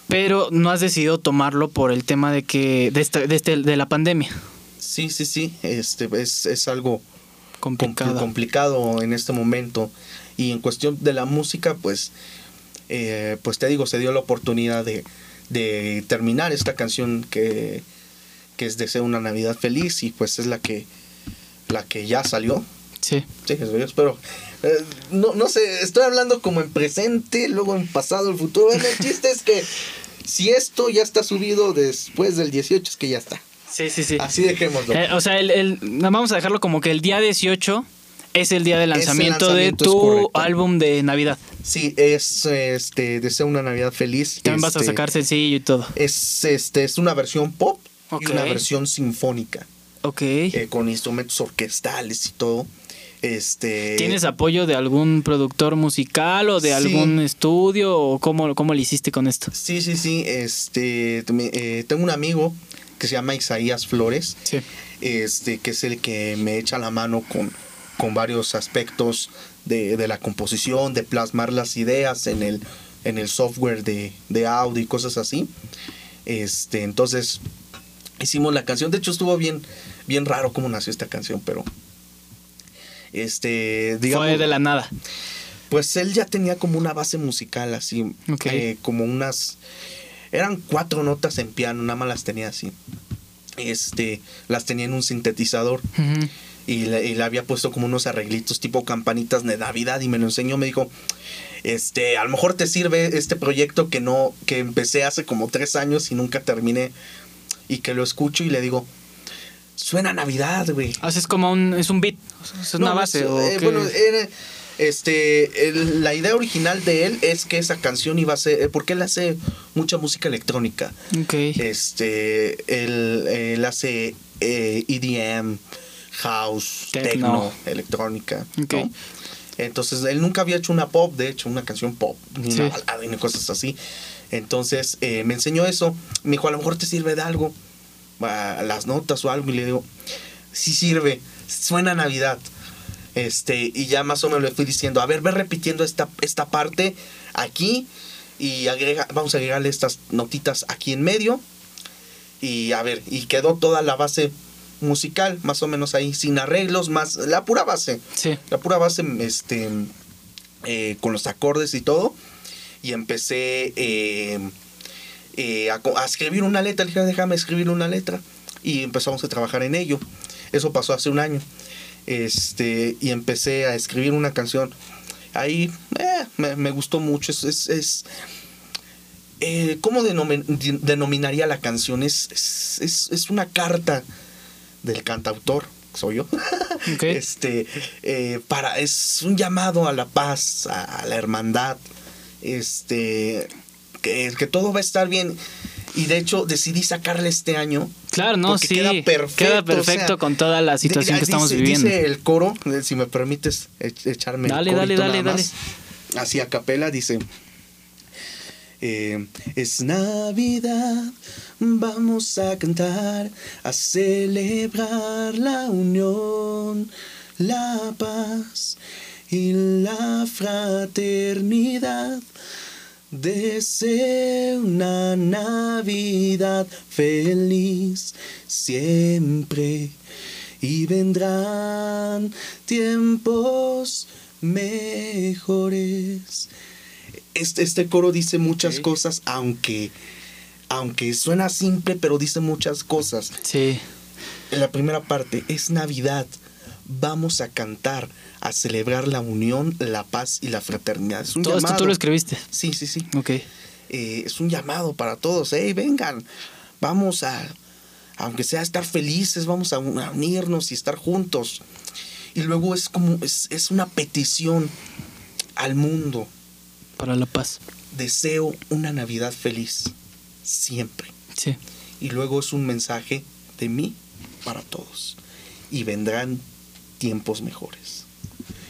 pero no has decidido tomarlo por el tema de que de, esta- de, este, de la pandemia. sí sí sí este es, es algo compl- Complicado. complicado en este momento y en cuestión de la música pues eh, pues te digo se dio la oportunidad de, de terminar esta canción que, que es Deseo una Navidad feliz y pues es la que la que ya salió Sí. Sí, eso yo espero. Eh, no, no sé, estoy hablando como en presente, luego en pasado, el futuro. Bueno, el chiste es que si esto ya está subido después del 18, es que ya está. Sí, sí, sí. Así dejémoslo. Eh, o sea, el, el- vamos a dejarlo como que el día 18 es el día de lanzamiento, lanzamiento, de tu álbum de Navidad. Sí, es este Deseo una Navidad feliz. También vas a Este, sacar sencillo y todo. Es, este, es una versión pop y una versión sinfónica, Ok. eh, con instrumentos orquestales y todo. Este, ¿Tienes apoyo de algún productor musical o de Sí. algún estudio o cómo, cómo le hiciste con esto? Sí, sí, sí. Este, eh, tengo un amigo que se llama Isaías Flores. Sí. este, que es el que me echa la mano con, con varios aspectos de, de la composición, de plasmar las ideas en el, en el software de, de audio y cosas así. Este, entonces, hicimos la canción. De hecho, estuvo bien, bien raro cómo nació esta canción, pero. Este, digamos. Fue de la nada. Pues él ya tenía como una base musical así, Ok. eh, como unas, eran cuatro notas en piano, nada más las tenía así. Este, las tenía en un sintetizador. Y le, y le había puesto como unos arreglitos tipo campanitas de Navidad y me lo enseñó, me dijo, este, a lo mejor te sirve este proyecto que no, que empecé hace como tres años y nunca terminé y que lo escucho y le digo, suena a Navidad, güey. Haces como un, es un beat, es una No, base. es, ¿o eh, bueno, era- este, el- la idea original de él es que esa canción iba a ser, eh, porque él hace mucha música electrónica. ok. Este, él, él hace eh, EDM, house, Techno. electrónica. Entonces, él nunca había hecho una pop, de hecho, una canción pop, ni Sí. una balada, ni cosas así. Entonces eh, me enseñó eso. Me dijo, a lo mejor te sirve de algo, las notas o algo. Y le digo, sí sirve, suena Navidad. Este, y ya más o menos le fui diciendo, a ver, ve repitiendo esta, esta parte aquí y agrega, vamos a agregarle estas notitas aquí en medio. Y a ver, y quedó toda la base musical, más o menos ahí, sin arreglos, más la pura base. Sí. La pura base, este, eh, con los acordes y todo. Y empecé eh, eh, a, escribir una letra. Le dije, déjame escribir una letra. Y empezamos a trabajar en ello. Eso pasó hace un año. Este, y empecé a escribir una canción. Ahí me, gustó mucho. Es, es, es ¿Cómo denominaría la canción? Es, es, es, una carta del cantautor soy yo. [laughs] Este, eh, para, es un llamado a la paz, a, la hermandad, este, que, que, todo va a estar bien. Y de hecho decidí sacarle este año. Claro, no, sí. Queda perfecto. Queda perfecto con toda la situación que estamos viviendo. Dice el coro, eh, si me permites echarme dale, dale, dale, dale. Así a capela dice. Eh, es Navidad, vamos a cantar, a celebrar la unión, la paz y la fraternidad. Deseo una Navidad feliz siempre y vendrán tiempos mejores este, este coro dice muchas cosas, aunque, aunque suena simple, pero dice muchas cosas. Sí. En la primera parte, es Navidad. Vamos a cantar, a celebrar la unión, la paz y la fraternidad. Es un Todo esto tú lo escribiste. Sí, sí, sí. Ok. Eh, es un llamado para todos. Hey, vengan, vamos a, aunque sea estar felices, vamos a unirnos y estar juntos. Y luego es como, es, es una petición al mundo para la paz. Deseo una Navidad feliz, siempre. Sí. Y luego es un mensaje de mí para todos. Y vendrán tiempos mejores.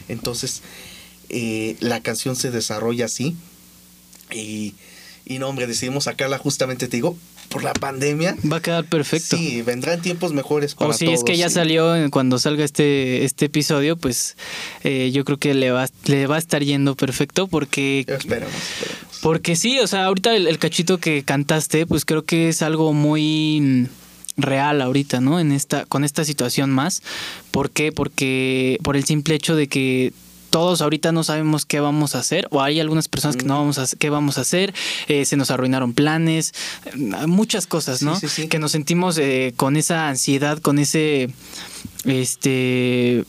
Entonces, eh, la canción se desarrolla así. Y, y no, hombre, decidimos sacarla justamente, te digo, por la pandemia. Va a quedar perfecto. Sí, vendrán tiempos mejores para O si es que ya salió cuando salga este, este episodio, pues eh, yo creo que le va, le va a estar yendo perfecto porque... Esperemos, Porque sí, o sea, ahorita el, cachito que cantaste, pues creo que es algo muy real ahorita, ¿no? En esta, con esta situación más. ¿Por qué? Porque por el simple hecho de que todos ahorita no sabemos qué vamos a hacer, o hay algunas personas que no vamos a qué vamos a hacer, eh, se nos arruinaron planes, eh, muchas cosas, ¿no? Que nos sentimos eh, con esa ansiedad, con ese, este,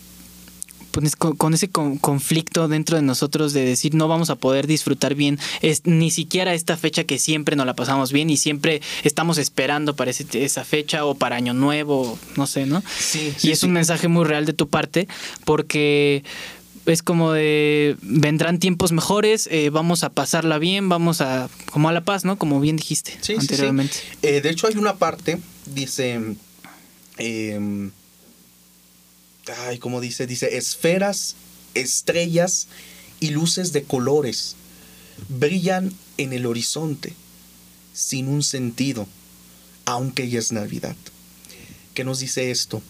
pues, con, ese conflicto dentro de nosotros de decir no vamos a poder disfrutar bien es, ni siquiera esta fecha que siempre nos la pasamos bien y siempre estamos esperando para esa fecha o para Año Nuevo, no sé, ¿no? Sí, y es un mensaje muy real de tu parte porque es como de vendrán tiempos mejores, eh, vamos a pasarla bien, vamos a como a la paz, ¿no? Como bien dijiste anteriormente. Eh, de hecho hay una parte, dice, eh, ay, ¿cómo dice? Dice, esferas, estrellas y luces de colores brillan en el horizonte sin un sentido, aunque ya es Navidad. ¿Qué nos dice esto?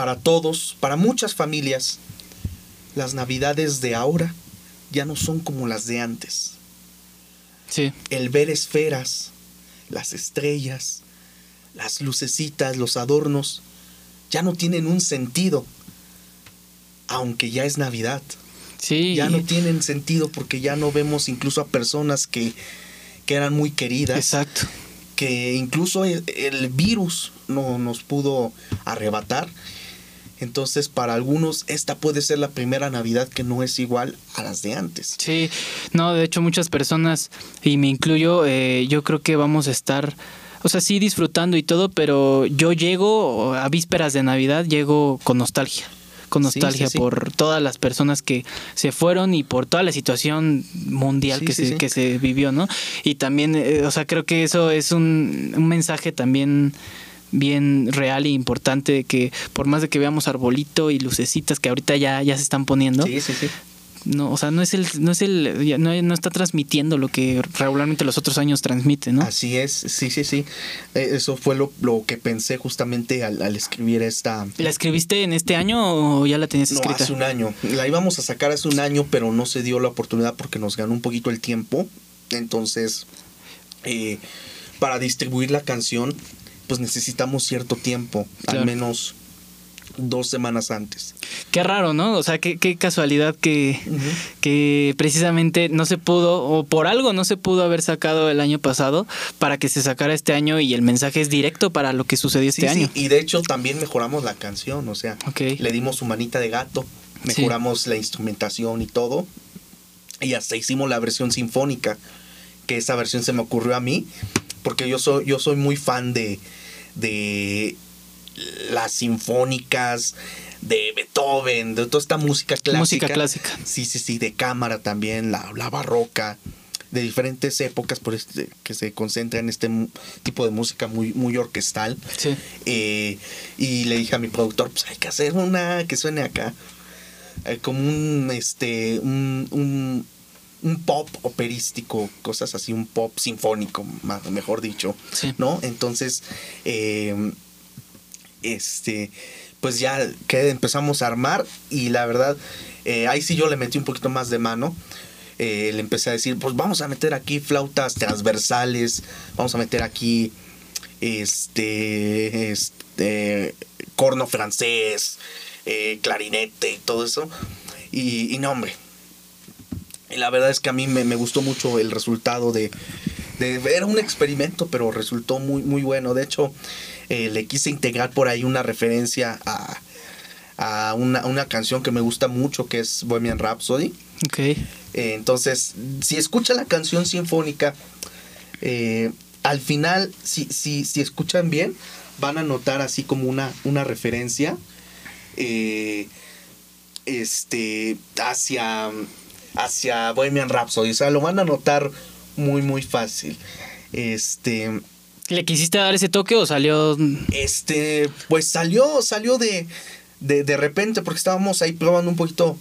Para todos, para muchas familias, las navidades de ahora ya no son como las de antes. Sí. El ver esferas, las estrellas, las lucecitas, los adornos, ya no tienen un sentido, aunque ya es Navidad. Sí. Ya no tienen sentido porque ya no vemos incluso a personas que, que eran muy queridas. Exacto. Que incluso el, el virus no nos pudo arrebatar entonces, para algunos, esta puede ser la primera Navidad que no es igual a las de antes. Sí, no, de hecho, muchas personas, y me incluyo, eh, yo creo que vamos a estar, o sea, sí disfrutando y todo, pero yo llego a vísperas de Navidad, llego con nostalgia con nostalgia por todas las personas que se fueron y por toda la situación mundial que, se, que se vivió, ¿no? Y también, eh, o sea, creo que eso es un, un mensaje también bien real e importante de que por más de que veamos arbolito y lucecitas que ahorita ya, ya se están poniendo, no, o sea, no es el, no es el, no, está transmitiendo lo que regularmente los otros años transmite, ¿no? Así es, sí, sí, sí. Eh, eso fue lo, lo que pensé justamente al, escribir esta. ¿La escribiste en este año o ya la tenías escrita? No, hace un año. La íbamos a sacar hace un año, pero no se dio la oportunidad porque nos ganó un poquito el tiempo. Entonces, eh, para distribuir la canción, pues necesitamos cierto tiempo, al menos dos semanas antes. Qué raro, ¿no? O sea, qué, qué casualidad que, que precisamente no se pudo, o por algo no se pudo haber sacado el año pasado para que se sacara este año y el mensaje es directo para lo que sucedió este año. Sí, y de hecho también mejoramos la canción, o sea, le dimos su manita de gato, mejoramos la instrumentación y todo, y hasta hicimos la versión sinfónica, que esa versión se me ocurrió a mí, porque yo soy, yo soy muy fan de, de las sinfónicas de Beethoven, de toda esta música clásica. Música clásica. Sí, sí, sí, de cámara también, la, la barroca, de diferentes épocas por este, que se concentra en este tipo de música muy, muy orquestal. Sí. Eh, y le dije a mi productor, pues hay que hacer una que suene acá. Eh, como un, este, un, un, un, pop operístico, cosas así, un pop sinfónico, mejor dicho. Sí. ¿No? Entonces, eh, este, pues ya que empezamos a armar y la verdad, eh, ahí sí yo le metí un poquito más de mano. Eh, le empecé a decir, pues vamos a meter aquí flautas transversales, vamos a meter aquí este, este corno francés, clarinete y todo eso. Y, y, no, hombre. Y la verdad es que a mí me, me gustó mucho el resultado de, de, Era un experimento, pero resultó muy, muy bueno. De hecho, eh, le quise integrar por ahí una referencia a, una, canción que me gusta mucho, que es Bohemian Rhapsody. Ok. Eh, entonces, si escuchan la canción sinfónica, eh, al final, si, si, si escuchan bien, van a notar así como una, una referencia este, hacia, hacia Bohemian Rhapsody. O sea, lo van a notar muy, muy fácil. Este. ¿Le quisiste dar ese toque o salió? Este, pues salió, salió de, de, repente, porque estábamos ahí probando un poquito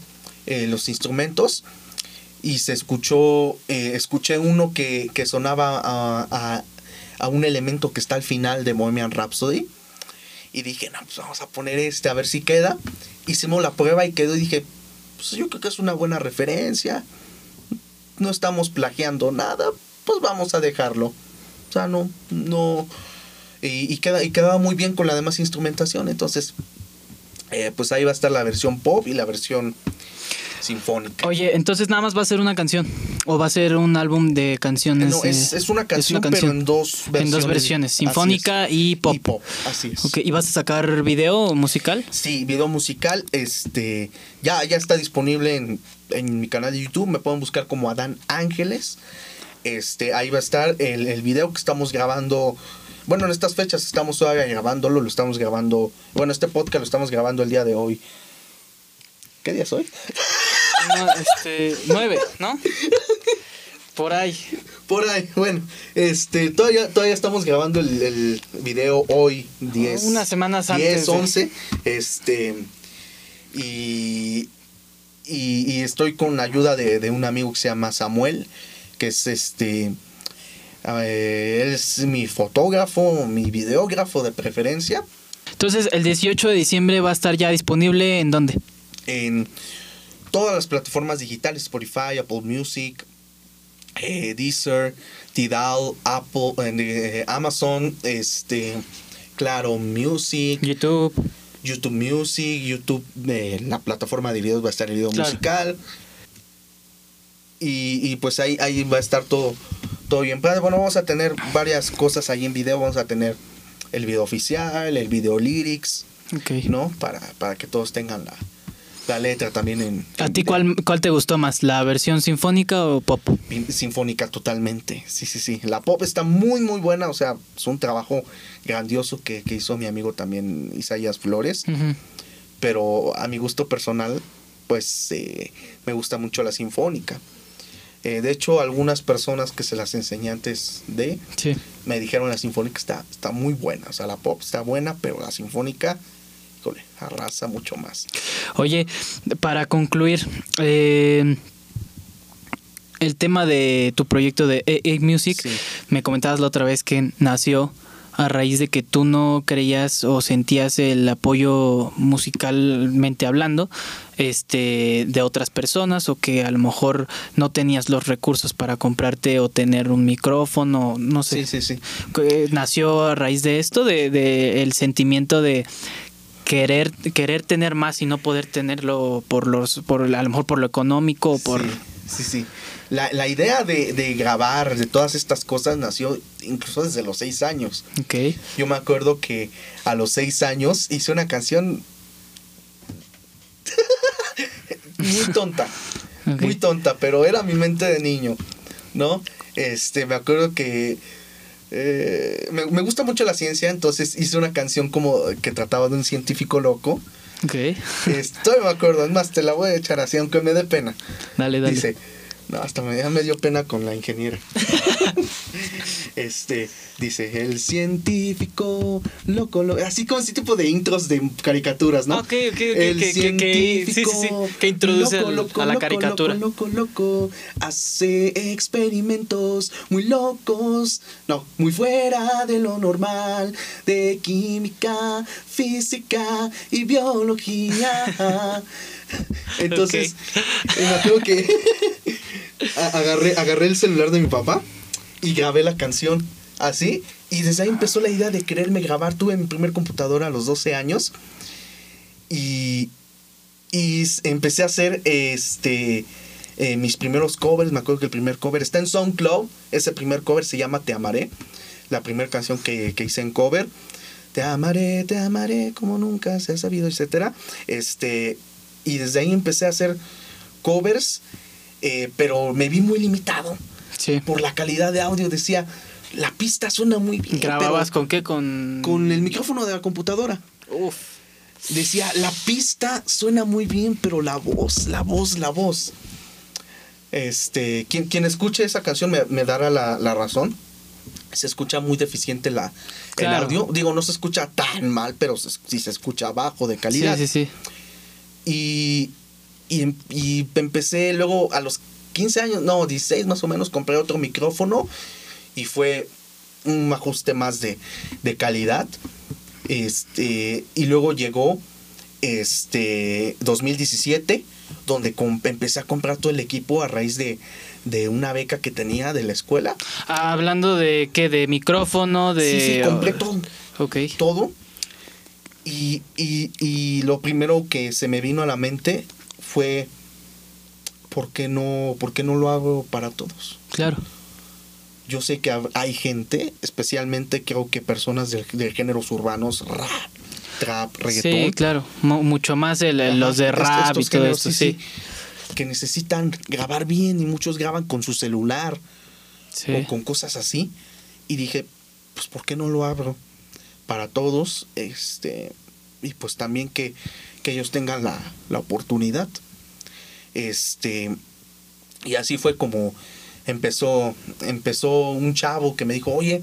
eh, los instrumentos y se escuchó, eh, escuché uno que, que sonaba a, a, un elemento que está al final de Bohemian Rhapsody. Y dije, no, pues vamos a poner este a ver si queda. Hicimos la prueba y quedó y dije, pues yo creo que es una buena referencia. No estamos plagiando nada, pues vamos a dejarlo. O sea, no, no. Y, queda, y quedaba muy bien con la demás instrumentación. Entonces, eh, pues ahí va a estar la versión pop y la versión sinfónica. Oye, entonces nada más va a ser una canción o va a ser un álbum de canciones. No, es, es, una, canción, pero en dos versiones. En dos versiones, sinfónica y pop. Y pop, así es. ¿Y vas a sacar video musical? Sí, video musical. Este, ya, ya está disponible en, en mi canal de YouTube. Me pueden buscar como Adán Ángeles. Este, ahí va a estar el, el video que estamos grabando. Bueno, en estas fechas estamos todavía grabándolo, lo estamos grabando. Bueno, este podcast lo estamos grabando el día de hoy. ¿Qué día es hoy? No, este, nueve, ¿no? Por ahí. Por ahí, bueno, este, todavía, todavía estamos grabando el, el video hoy, 10. Unas semanas antes. 10, 11. Este, y, y, y, estoy con ayuda de, de un amigo que se llama Samuel que es este... él es mi fotógrafo, mi videógrafo de preferencia. Entonces, el 18 de diciembre va a estar ya disponible en dónde? En todas las plataformas digitales, Spotify, Apple Music, eh, Deezer, Tidal, Apple, eh, Amazon, este, claro, Music, YouTube, YouTube Music, YouTube, eh, la plataforma de videos va a estar el video musical. Y, pues ahí, ahí va a estar todo, todo bien. Pero bueno, vamos a tener varias cosas ahí en video. Vamos a tener el video oficial, el video lyrics, ¿no? Para, para que todos tengan la, la letra también en... ¿A ti cuál, cuál te gustó más? ¿La versión sinfónica o pop? Sinfónica totalmente, sí, sí, sí. La pop está muy, muy buena, o sea, es un trabajo grandioso que, hizo mi amigo también Isaías Flores. Pero a mi gusto personal, pues eh, me gusta mucho la sinfónica. Eh, de hecho, algunas personas que se las enseñé antes de me dijeron la sinfónica está, está muy buena. O sea, la pop está buena, pero la sinfónica, arrasa mucho más. Oye, para concluir, eh, el tema de tu proyecto de AA Music, me comentabas la otra vez que nació a raíz de que tú no creías o sentías el apoyo musicalmente hablando este de otras personas o que a lo mejor no tenías los recursos para comprarte o tener un micrófono, no sé. Sí, sí, sí. Nació a raíz de esto, de, de el sentimiento de querer querer tener más y no poder tenerlo por los por a lo mejor por lo económico o por sí, sí, La, la, idea de, de, grabar de todas estas cosas nació incluso desde los seis años. Okay. Yo me acuerdo que a los seis años hice una canción [laughs] muy tonta, okay. muy tonta, pero era mi mente de niño, ¿no? Este, me acuerdo que eh, me, me, gusta mucho la ciencia, entonces hice una canción como que trataba de un científico loco. Ok. Estoy, me acuerdo, es más, te la voy a echar así, aunque me dé pena. Dale, dale. Dice, no, hasta me, me dio pena con la ingeniera. [laughs] este, dice, el científico loco, loco, así como ese tipo de intros de caricaturas, ¿no? Ok, ok, ok. El que, científico que, sí, sí, sí, que introduce loco, loco, a la caricatura. Loco, loco, loco, hace experimentos muy locos, no, muy fuera de lo normal, de química, física y biología. [laughs] Entonces, okay. me acuerdo que agarré, agarré el celular de mi papá y grabé la canción así. Y desde ahí empezó la idea de quererme grabar. Tuve mi primer computadora a los 12 años. Y, y empecé a hacer este, eh, mis primeros covers. Me acuerdo que el primer cover está en SoundCloud. Ese primer cover se llama Te Amaré. La primera canción que, que hice en cover. Te amaré, te amaré como nunca se ha sabido, etc. Este, y desde ahí empecé a hacer covers, eh, pero me vi muy limitado sí. por la calidad de audio. Decía, la pista suena muy bien. ¿Grababas con qué? Con... con el micrófono de la computadora. Uf. Decía, la pista suena muy bien, pero la voz, la voz, la voz. Este, quien, quien escuche esa canción me, me dará la, la, razón. Se escucha muy deficiente la, claro. el audio. Digo, no se escucha tan mal, pero si se, se escucha bajo de calidad. Sí, sí, sí. Y, y, y, empecé luego a los 15 años, no, 16 más o menos, compré otro micrófono y fue un ajuste más de, de calidad. Este, y luego llegó este 2017, donde empecé a comprar todo el equipo a raíz de, de una beca que tenía de la escuela. Ah, hablando de qué, de micrófono, de... Sí, sí, compré todo. Ok. Todo. Y, y, y, lo primero que se me vino a la mente fue, ¿por qué no, por qué no lo hago para todos? Claro. Yo sé que hay gente, especialmente creo que personas de, de géneros urbanos, rap, trap, reggaetón. Sí, claro, M mucho más el, Ajá, los de rap y todo esto, sí, sí. Que necesitan grabar bien y muchos graban con su celular sí. o con cosas así. Y dije, pues ¿por qué no lo abro? para todos, este, y pues también que, que ellos tengan la, la, oportunidad. Este, y así fue como empezó, empezó un chavo que me dijo, oye,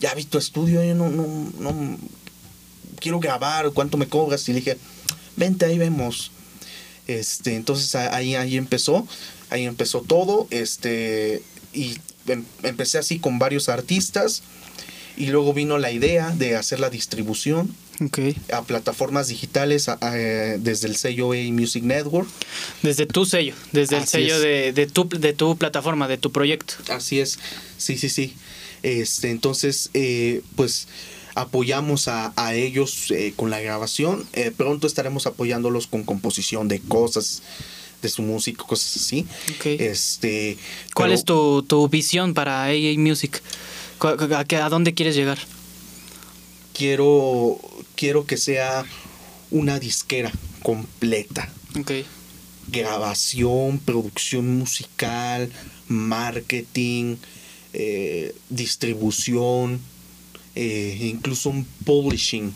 ya vi tu estudio, yo no, no, no, quiero grabar, ¿cuánto me cobras? Y le dije, vente, ahí vemos. Este, entonces ahí, ahí empezó, ahí empezó todo, este, y em, empecé así con varios artistas, y luego vino la idea de hacer la distribución okay. a plataformas digitales a, a, desde el sello A Music Network. Desde tu sello, desde Así el sello de, de, tu, de tu plataforma, de tu proyecto. Así es, sí, sí, sí. Este, entonces, eh, pues apoyamos a, a ellos eh, con la grabación. Eh, pronto estaremos apoyándolos con composición de cosas de su música, cosas así. Okay. Este, ¿Cuál pero, es tu, tu visión para AA Music? ¿A dónde quieres llegar? Quiero, quiero que sea una disquera completa. Okay. Grabación, producción musical, marketing, eh, distribución, eh, incluso un publishing.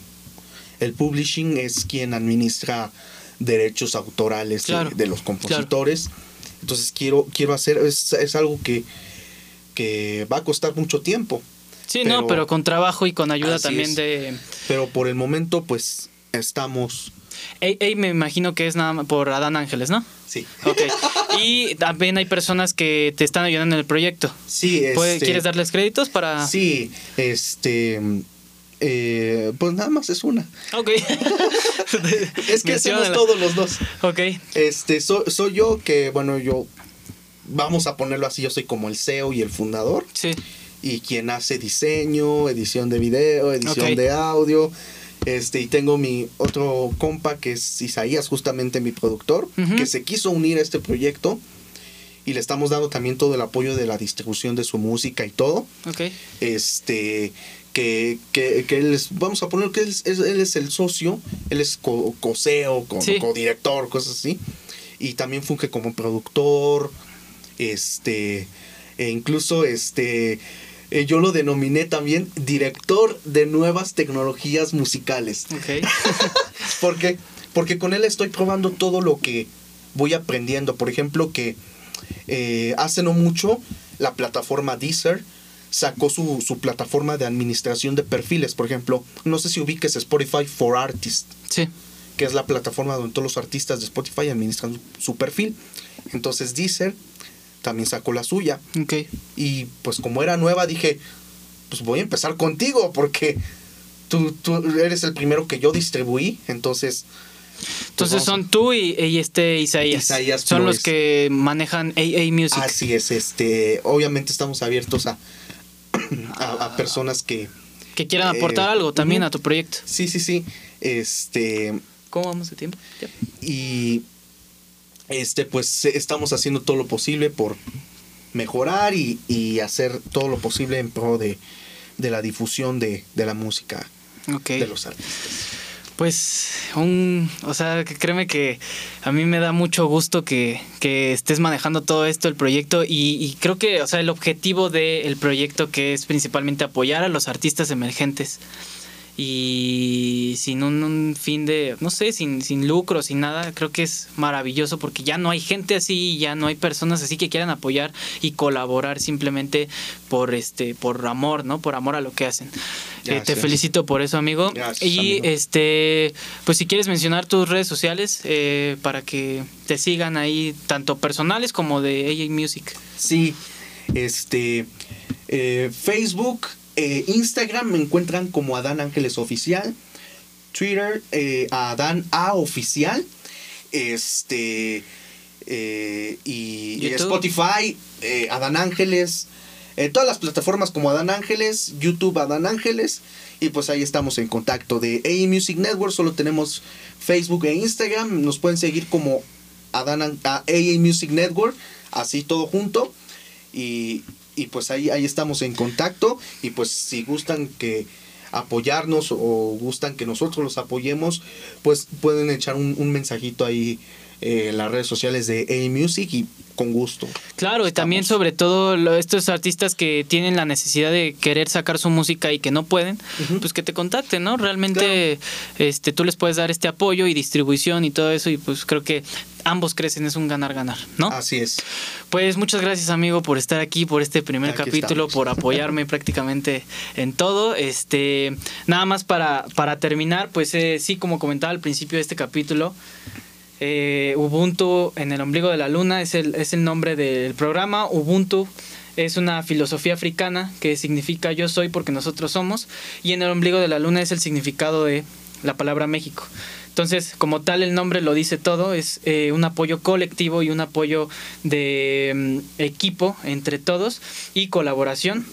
El publishing es quien administra derechos autorales claro, de, de, los compositores. Claro. Entonces quiero, quiero hacer, es, es algo que, que va a costar mucho tiempo. Sí, pero, no, pero con trabajo y con ayuda también es. de... Pero por el momento, pues, estamos... AA me imagino que es nada más por Adán Ángeles, ¿no? Sí. Ok. Y también hay personas que te están ayudando en el proyecto. Sí, este, ¿Quieres darles créditos para...? Sí, este... Eh, pues nada más es una. Ok. [laughs] es que hacemos todos los dos. Ok. Este, soy yo que, bueno, yo... Vamos a ponerlo así, yo soy como el CEO y el fundador. Sí. Y quien hace diseño, edición de video, edición de audio, este, y tengo mi otro compa que es Isaías, justamente mi productor, que se quiso unir a este proyecto. Y le estamos dando también todo el apoyo de la distribución de su música y todo. Ok. Este, que, que, que él es, vamos a poner que él es, él es el socio, él es co coseo, co, codirector, cosas así. Y también funge como productor, este, e incluso este, eh, yo lo denominé también director de nuevas tecnologías musicales. Ok. [laughs] porque, porque con él estoy probando todo lo que voy aprendiendo. Por ejemplo, que eh, hace no mucho la plataforma Deezer sacó su, su, plataforma de administración de perfiles. Por ejemplo, no sé si ubiques Spotify for Artists. Sí. Que es la plataforma donde todos los artistas de Spotify administran su, su perfil. Entonces Deezer también sacó la suya. Ok. Y pues como era nueva dije, pues voy a empezar contigo porque tú, tú eres el primero que yo distribuí, entonces... Pues entonces son tú y, este Isaías. Isaías son los que manejan AA Music. Así es, este, obviamente estamos abiertos a, [clears throat] a, personas que... Que quieran aportar eh, algo también a tu proyecto. Sí, sí, sí. Este... ¿Cómo vamos de tiempo? Y este, pues estamos haciendo todo lo posible por mejorar y, hacer todo lo posible en pro de, la difusión de, la música de los artistas. Pues, un, o sea, créeme que a mí me da mucho gusto que, estés manejando todo esto, el proyecto, y, creo que, o sea, el objetivo del proyecto que es principalmente apoyar a los artistas emergentes y sin un, fin de, no sé, sin, sin lucro, sin nada, creo que es maravilloso porque ya no hay gente así, ya no hay personas así que quieran apoyar y colaborar simplemente por este, por amor, ¿no? Por amor a lo que hacen. Eh, te felicito por eso, amigo. y este, pues si quieres mencionar tus redes sociales eh, para que te sigan ahí, tanto personales como de AA Music. Sí, este, eh, Facebook eh, Instagram me encuentran como Adán Ángeles Oficial. Twitter, eh, Adán A Oficial. Este. Eh, y, Spotify, Adán Ángeles. todas las plataformas como Adán Ángeles, YouTube Adán Ángeles. Y pues ahí estamos en contacto de A Music Network. Solo tenemos Facebook e Instagram. Nos pueden seguir como Adán, AA Music Network. Así todo junto. Y, y pues ahí, ahí estamos en contacto. Y pues si gustan que apoyarnos o gustan que nosotros los apoyemos, pues pueden echar un, un mensajito ahí eh, las redes sociales de A Music y con gusto. Claro, y también sobre todo estos artistas que tienen la necesidad de querer sacar su música y que no pueden, pues que te contacten, ¿no? Realmente este tú les puedes dar este apoyo y distribución y todo eso y pues creo que ambos crecen, es un ganar-ganar, ¿no? Así es. Pues muchas gracias, amigo, por estar aquí, por este primer capítulo, por apoyarme [laughs] prácticamente en todo. Este, nada más para, para terminar, pues eh, sí, como comentaba al principio de este capítulo, eh, Ubuntu en el ombligo de la luna es el, es el nombre del programa. Ubuntu es una filosofía africana que significa yo soy porque nosotros somos. Y en el ombligo de la luna es el significado de la palabra México. Entonces, como tal, el nombre lo dice todo, es eh, un apoyo colectivo y un apoyo de mm, equipo entre todos y colaboración.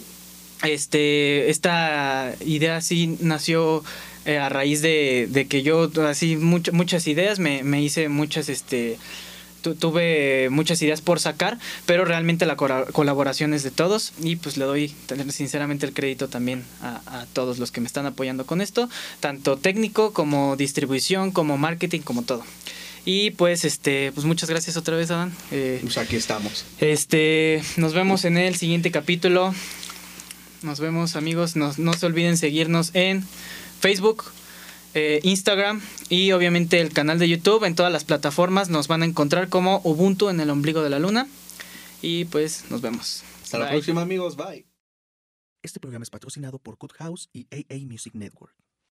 Este, esta idea sí nació eh, a raíz de, que yo así muchas ideas, me, me hice muchas, este, tuve muchas ideas por sacar, pero realmente la colaboración es de todos y pues le doy sinceramente el crédito también a, todos los que me están apoyando con esto, tanto técnico como distribución, como marketing, como todo. Y pues este, pues muchas gracias otra vez, Adán. Eh, pues aquí estamos. Este, nos vemos en el siguiente capítulo. Nos vemos amigos, no, no se olviden seguirnos en Facebook, eh, Instagram y obviamente el canal de YouTube. En todas las plataformas nos van a encontrar como Ubuntu en el ombligo de la luna. Y pues nos vemos. Hasta la próxima amigos. Bye. Este programa es patrocinado por Cut House y AA Music Network.